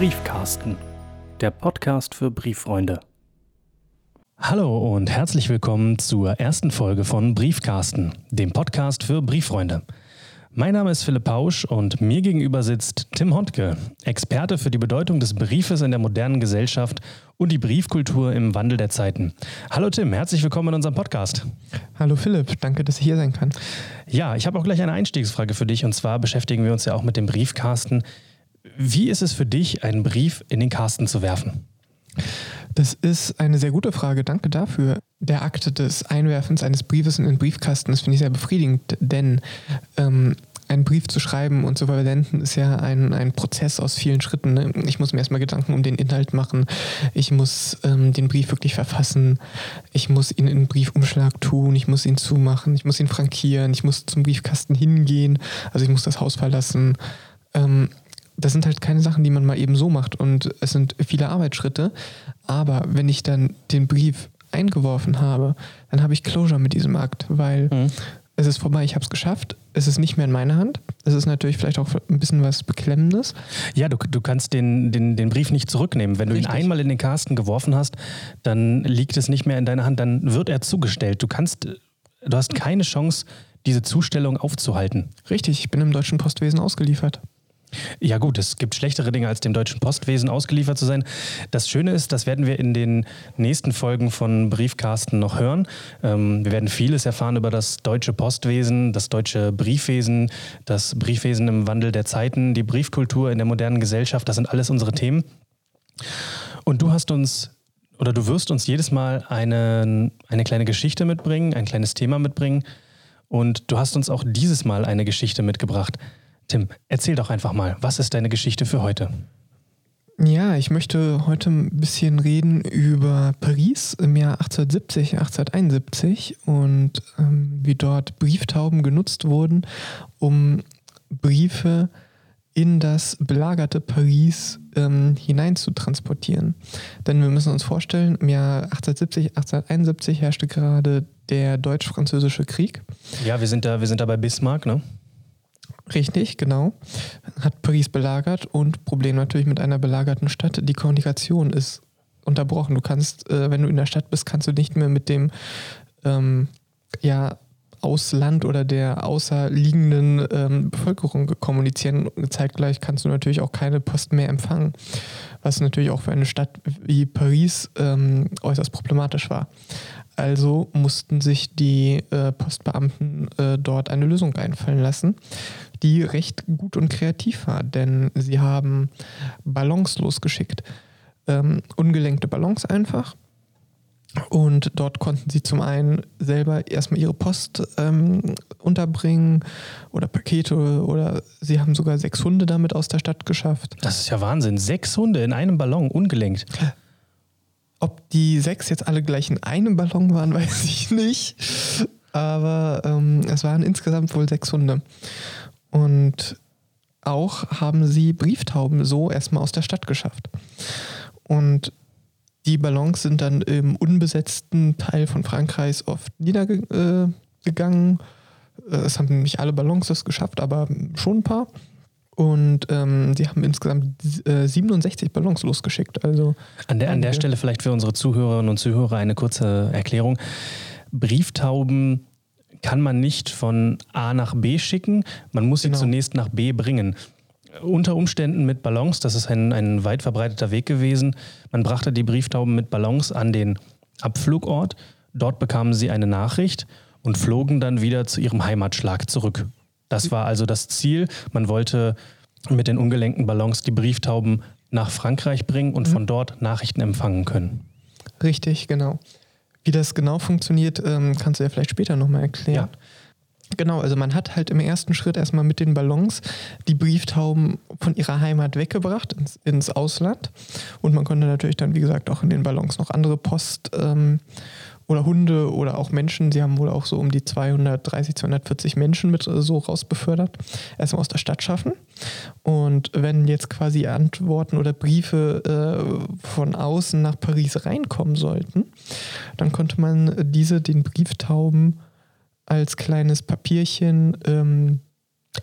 Briefkasten, der Podcast für Brieffreunde. Hallo und herzlich willkommen zur ersten Folge von Briefkasten, dem Podcast für Brieffreunde. Mein Name ist Philipp Pausch und mir gegenüber sitzt Tim Hontke, Experte für die Bedeutung des Briefes in der modernen Gesellschaft und die Briefkultur im Wandel der Zeiten. Hallo Tim, herzlich willkommen in unserem Podcast. Hallo Philipp, danke, dass ich hier sein kann. Ja, ich habe auch gleich eine Einstiegsfrage für dich und zwar beschäftigen wir uns ja auch mit dem Briefkasten. Wie ist es für dich, einen Brief in den Kasten zu werfen? Das ist eine sehr gute Frage. Danke dafür. Der Akt des Einwerfens eines Briefes in den Briefkasten, das finde ich sehr befriedigend, denn ähm, einen Brief zu schreiben und zu verwenden, ist ja ein, ein Prozess aus vielen Schritten. Ne? Ich muss mir erstmal Gedanken um den Inhalt machen. Ich muss ähm, den Brief wirklich verfassen. Ich muss ihn in einen Briefumschlag tun. Ich muss ihn zumachen. Ich muss ihn frankieren. Ich muss zum Briefkasten hingehen. Also ich muss das Haus verlassen. Ähm, das sind halt keine Sachen, die man mal eben so macht und es sind viele Arbeitsschritte. Aber wenn ich dann den Brief eingeworfen habe, dann habe ich Closure mit diesem Akt, weil mhm. es ist vorbei, ich habe es geschafft, es ist nicht mehr in meiner Hand. Es ist natürlich vielleicht auch ein bisschen was Beklemmendes. Ja, du, du kannst den, den, den Brief nicht zurücknehmen. Wenn du Richtig. ihn einmal in den Kasten geworfen hast, dann liegt es nicht mehr in deiner Hand, dann wird er zugestellt. Du kannst, du hast keine Chance, diese Zustellung aufzuhalten. Richtig, ich bin im deutschen Postwesen ausgeliefert. Ja gut, es gibt schlechtere Dinge, als dem deutschen Postwesen ausgeliefert zu sein. Das Schöne ist, das werden wir in den nächsten Folgen von Briefkasten noch hören. Ähm, wir werden vieles erfahren über das deutsche Postwesen, das deutsche Briefwesen, das Briefwesen im Wandel der Zeiten, die Briefkultur in der modernen Gesellschaft. Das sind alles unsere Themen. Und du hast uns oder du wirst uns jedes Mal eine, eine kleine Geschichte mitbringen, ein kleines Thema mitbringen. Und du hast uns auch dieses Mal eine Geschichte mitgebracht. Tim, erzähl doch einfach mal, was ist deine Geschichte für heute? Ja, ich möchte heute ein bisschen reden über Paris im Jahr 1870, 1871 und ähm, wie dort Brieftauben genutzt wurden, um Briefe in das belagerte Paris ähm, hinein zu transportieren. Denn wir müssen uns vorstellen, im Jahr 1870, 1871 herrschte gerade der deutsch-französische Krieg. Ja, wir sind da, wir sind da bei Bismarck, ne? Richtig, genau. Hat Paris belagert und Problem natürlich mit einer belagerten Stadt. Die Kommunikation ist unterbrochen. Du kannst, äh, wenn du in der Stadt bist, kannst du nicht mehr mit dem ähm, ja, Ausland oder der außerliegenden ähm, Bevölkerung kommunizieren. Zeitgleich kannst du natürlich auch keine Post mehr empfangen, was natürlich auch für eine Stadt wie Paris ähm, äußerst problematisch war. Also mussten sich die äh, Postbeamten äh, dort eine Lösung einfallen lassen, die recht gut und kreativ war, denn sie haben Ballons losgeschickt. Ähm, ungelenkte Ballons einfach. Und dort konnten sie zum einen selber erstmal ihre Post ähm, unterbringen oder Pakete oder sie haben sogar sechs Hunde damit aus der Stadt geschafft. Das ist ja Wahnsinn. Sechs Hunde in einem Ballon, ungelenkt. Ob die sechs jetzt alle gleich in einem Ballon waren, weiß ich nicht. Aber ähm, es waren insgesamt wohl sechs Hunde. Und auch haben sie Brieftauben so erstmal aus der Stadt geschafft. Und die sind dann im unbesetzten Teil von Frankreichs oft niedergegangen. Äh, es haben nicht alle Ballons das geschafft, aber schon ein paar. Und ähm, die haben insgesamt äh, 67 Ballons losgeschickt. Also an der, an der Stelle vielleicht für unsere Zuhörerinnen und Zuhörer eine kurze Erklärung. Brieftauben kann man nicht von A nach B schicken, man muss genau. sie zunächst nach B bringen. Unter Umständen mit Ballons, das ist ein, ein weit verbreiteter Weg gewesen. Man brachte die Brieftauben mit Ballons an den Abflugort. Dort bekamen sie eine Nachricht und flogen dann wieder zu ihrem Heimatschlag zurück. Das war also das Ziel. Man wollte mit den ungelenkten Ballons die Brieftauben nach Frankreich bringen und mhm. von dort Nachrichten empfangen können. Richtig, genau. Wie das genau funktioniert, ähm, kannst du ja vielleicht später nochmal erklären. Ja. Genau, also man hat halt im ersten Schritt erstmal mit den Ballons die Brieftauben von ihrer Heimat weggebracht ins, ins Ausland. Und man konnte natürlich dann, wie gesagt, auch in den Ballons noch andere Post ähm, oder Hunde oder auch Menschen. Sie haben wohl auch so um die 230, 240 Menschen mit so rausbefördert. Erstmal aus der Stadt schaffen. Und wenn jetzt quasi Antworten oder Briefe äh, von außen nach Paris reinkommen sollten, dann konnte man diese den Brieftauben als kleines Papierchen ähm,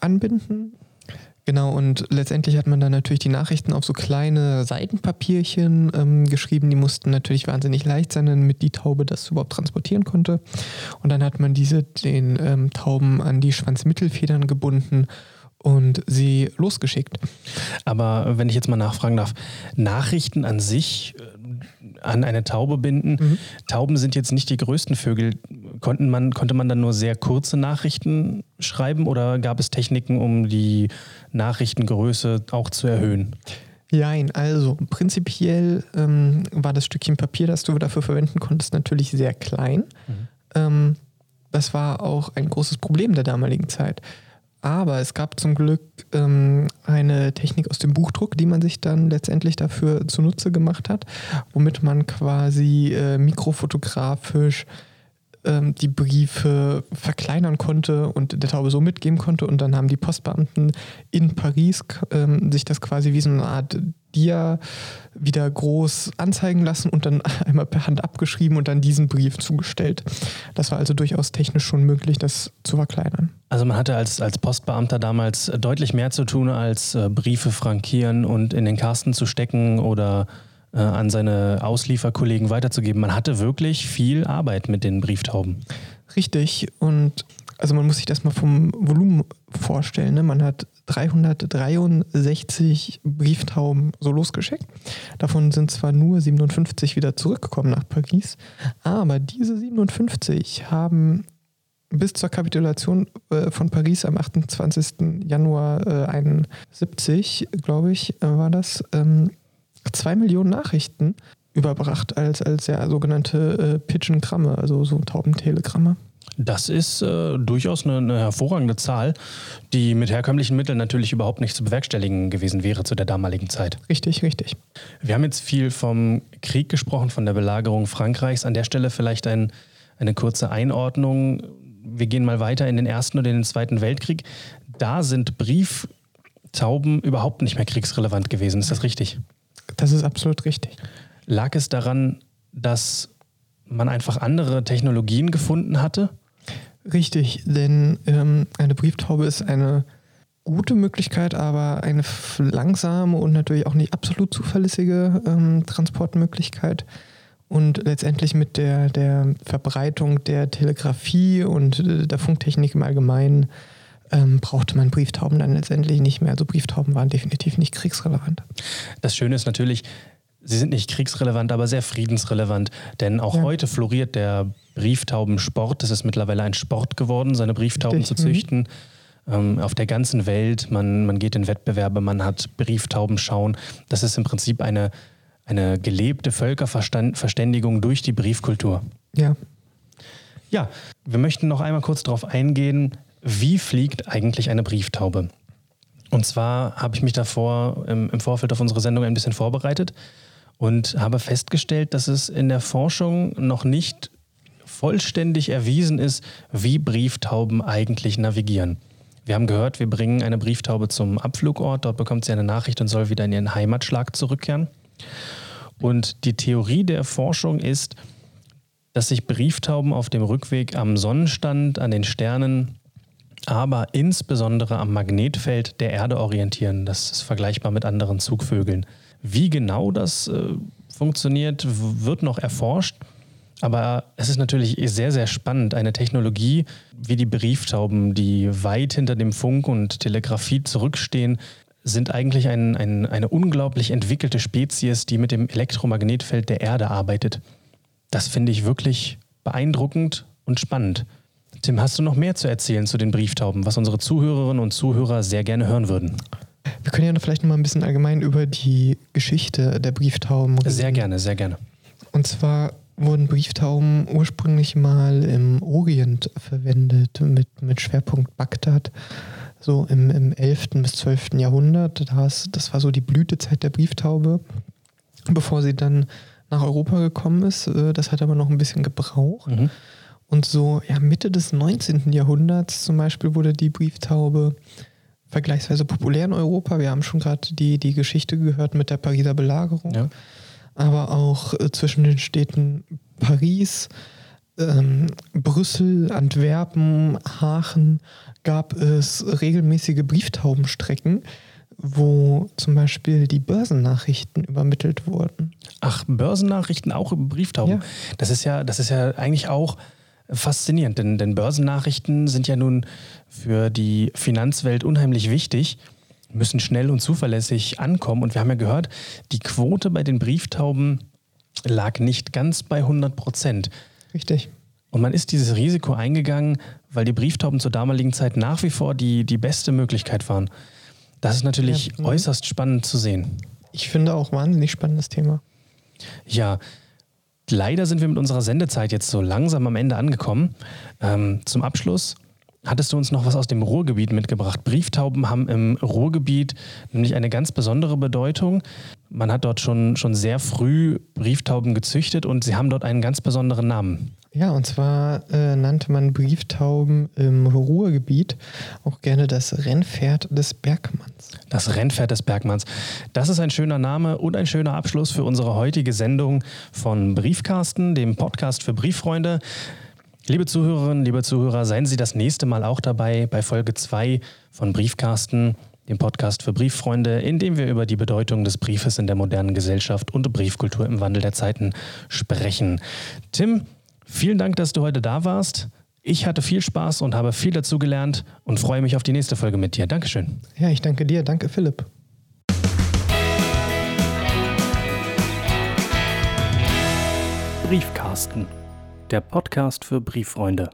anbinden, Genau, und letztendlich hat man dann natürlich die Nachrichten auf so kleine Seitenpapierchen ähm, geschrieben. Die mussten natürlich wahnsinnig leicht sein, damit die Taube das überhaupt transportieren konnte. Und dann hat man diese den ähm, Tauben an die Schwanzmittelfedern gebunden und sie losgeschickt. Aber wenn ich jetzt mal nachfragen darf, Nachrichten an sich äh, an eine Taube binden. Mhm. Tauben sind jetzt nicht die größten Vögel. Konnten man, konnte man dann nur sehr kurze Nachrichten schreiben oder gab es Techniken, um die Nachrichtengröße auch zu erhöhen? Nein, also prinzipiell ähm, war das Stückchen Papier, das du dafür verwenden konntest, natürlich sehr klein. Mhm. Ähm, das war auch ein großes Problem der damaligen Zeit. Aber es gab zum Glück ähm, eine Technik aus dem Buchdruck, die man sich dann letztendlich dafür zunutze gemacht hat, womit man quasi äh, mikrofotografisch ähm, die Briefe verkleinern konnte und der Taube so mitgeben konnte. Und dann haben die Postbeamten in Paris ähm, sich das quasi wie so eine Art Dia wieder groß anzeigen lassen und dann einmal per Hand abgeschrieben und dann diesen Brief zugestellt. Das war also durchaus technisch schon möglich, das zu verkleinern. Also man hatte als, als Postbeamter damals deutlich mehr zu tun, als äh, Briefe frankieren und in den Kasten zu stecken oder äh, an seine Auslieferkollegen weiterzugeben. Man hatte wirklich viel Arbeit mit den Brieftauben. Richtig. Und also man muss sich das mal vom Volumen vorstellen. Ne? Man hat 363 Brieftauben so losgeschickt. Davon sind zwar nur 57 wieder zurückgekommen nach Paris, aber diese 57 haben bis zur Kapitulation äh, von Paris am 28. Januar äh, 71, glaube ich, äh, war das, ähm, zwei Millionen Nachrichten überbracht als, als ja, sogenannte äh, Pigeon-Gramme, also so Taubentelegramme. Das ist äh, durchaus eine, eine, hervorragende Zahl, die mit herkömmlichen Mitteln natürlich überhaupt nicht zu bewerkstelligen gewesen wäre zu der damaligen Zeit. Richtig, richtig. Wir haben jetzt viel vom Krieg gesprochen, von der Belagerung Frankreichs. An der Stelle vielleicht ein, eine kurze Einordnung. Wir gehen mal weiter in den Ersten und in den Zweiten Weltkrieg. Da sind Brieftauben überhaupt nicht mehr kriegsrelevant gewesen. Ist das richtig? Das ist absolut richtig. Lag es daran, dass man einfach andere Technologien gefunden hatte? Richtig, denn ähm, eine Brieftaube ist eine gute Möglichkeit, aber eine langsame und natürlich auch nicht absolut zuverlässige ähm, Transportmöglichkeit. Und letztendlich mit der, der Verbreitung der Telegrafie und äh, der Funktechnik im Allgemeinen ähm, brauchte man Brieftauben dann letztendlich nicht mehr. Also Brieftauben waren definitiv nicht kriegsrelevant. Das Schöne ist natürlich, sie sind nicht kriegsrelevant, aber sehr friedensrelevant. Denn auch ja. heute floriert der Brieftaubensport. Es ist mittlerweile ein Sport geworden, seine Brieftauben Richtig. zu züchten. Mhm. auf der ganzen Welt. Man, man geht in Wettbewerbe, man hat Brieftauben Das ist im Prinzip eine, eine gelebte Völkerverständigung durch die Briefkultur. Ja. Ja, wir möchten noch einmal kurz darauf eingehen, wie fliegt eigentlich eine Brieftaube? Und zwar habe ich mich davor im, im Vorfeld auf unsere Sendung ein bisschen vorbereitet und habe festgestellt, dass es in der Forschung noch nicht vollständig erwiesen ist, wie Brieftauben eigentlich navigieren. Wir haben gehört, wir bringen eine Brieftaube zum Abflugort, dort bekommt sie eine Nachricht und soll wieder in ihren Heimatschlag zurückkehren. Und die Theorie der Forschung ist, dass sich Brieftauben auf dem Rückweg am Sonnenstand, an den Sternen aber insbesondere am Magnetfeld der Erde orientieren. Das ist vergleichbar mit anderen Zugvögeln. Wie genau das äh, funktioniert, wird noch erforscht. Aber es ist natürlich sehr, sehr spannend. Eine Technologie wie die Brieftauben, die weit hinter dem Funk und Telegrafie zurückstehen, sind eigentlich ein, ein, eine unglaublich entwickelte Spezies, die mit dem Elektromagnetfeld der Erde arbeitet. Das finde ich wirklich beeindruckend und spannend. Tim, hast du noch mehr zu erzählen zu den Brieftauben, was unsere Zuhörerinnen und Zuhörer sehr gerne hören würden? Wir können ja vielleicht noch mal ein bisschen allgemein über die Geschichte der Brieftauben reden. Sehr gerne, sehr gerne. Und zwar wurden Brieftauben ursprünglich mal im Orient verwendet, mit, mit Schwerpunkt Bagdad, so im, im 11. bis 12. Jahrhundert. Das, das war so die Blütezeit der Brieftaube, bevor sie dann nach Europa gekommen ist. Äh, das hat aber noch ein bisschen gebraucht. Mhm. Und so ja, Mitte des 19. Jahrhunderts zum Beispiel wurde die Brieftaube vergleichsweise populär in Europa. Wir haben schon gerade die, die Geschichte gehört mit der Pariser Belagerung. Ja. Aber auch äh, zwischen den Städten Paris, ähm, Brüssel, Antwerpen, Aachen gab es regelmäßige Brieftaubenstrecken, wo zum Beispiel die Börsennachrichten übermittelt wurden. Ach, Börsennachrichten auch über Brieftauben. Ja. Das ist ja, das ist ja eigentlich auch faszinierend, denn, denn Börsennachrichten sind ja nun für die Finanzwelt unheimlich wichtig, müssen schnell und zuverlässig ankommen. Und wir haben ja gehört, die Quote bei den Brieftauben lag nicht ganz bei 100 Prozent. Richtig. Und man ist dieses Risiko eingegangen, weil die Brieftauben zur damaligen Zeit nach wie vor die, die beste Möglichkeit waren. Das ist natürlich Ja, mhm. äußerst spannend zu sehen. Ich finde auch wahnsinnig spannendes Thema. Ja, leider sind wir mit unserer Sendezeit jetzt so langsam am Ende angekommen. Ähm, zum Abschluss hattest du uns noch was aus dem Ruhrgebiet mitgebracht. Brieftauben haben im Ruhrgebiet nämlich eine ganz besondere Bedeutung. Man hat dort schon, schon sehr früh Brieftauben gezüchtet und sie haben dort einen ganz besonderen Namen. Ja, und zwar äh, nannte man Brieftauben im Ruhrgebiet auch gerne das Rennpferd des Bergmanns. Das Rennpferd des Bergmanns. Das ist ein schöner Name und ein schöner Abschluss für unsere heutige Sendung von Briefkasten, dem Podcast für Brieffreunde. Liebe Zuhörerinnen, liebe Zuhörer, seien Sie das nächste Mal auch dabei bei Folge 2 von Briefkasten, dem Podcast für Brieffreunde, in dem wir über die Bedeutung des Briefes in der modernen Gesellschaft und Briefkultur im Wandel der Zeiten sprechen. Tim, vielen Dank, dass du heute da warst. Ich hatte viel Spaß und habe viel dazu gelernt und freue mich auf die nächste Folge mit dir. Dankeschön. Ja, ich danke dir. Danke, Philipp. Briefkasten, der Podcast für Brieffreunde.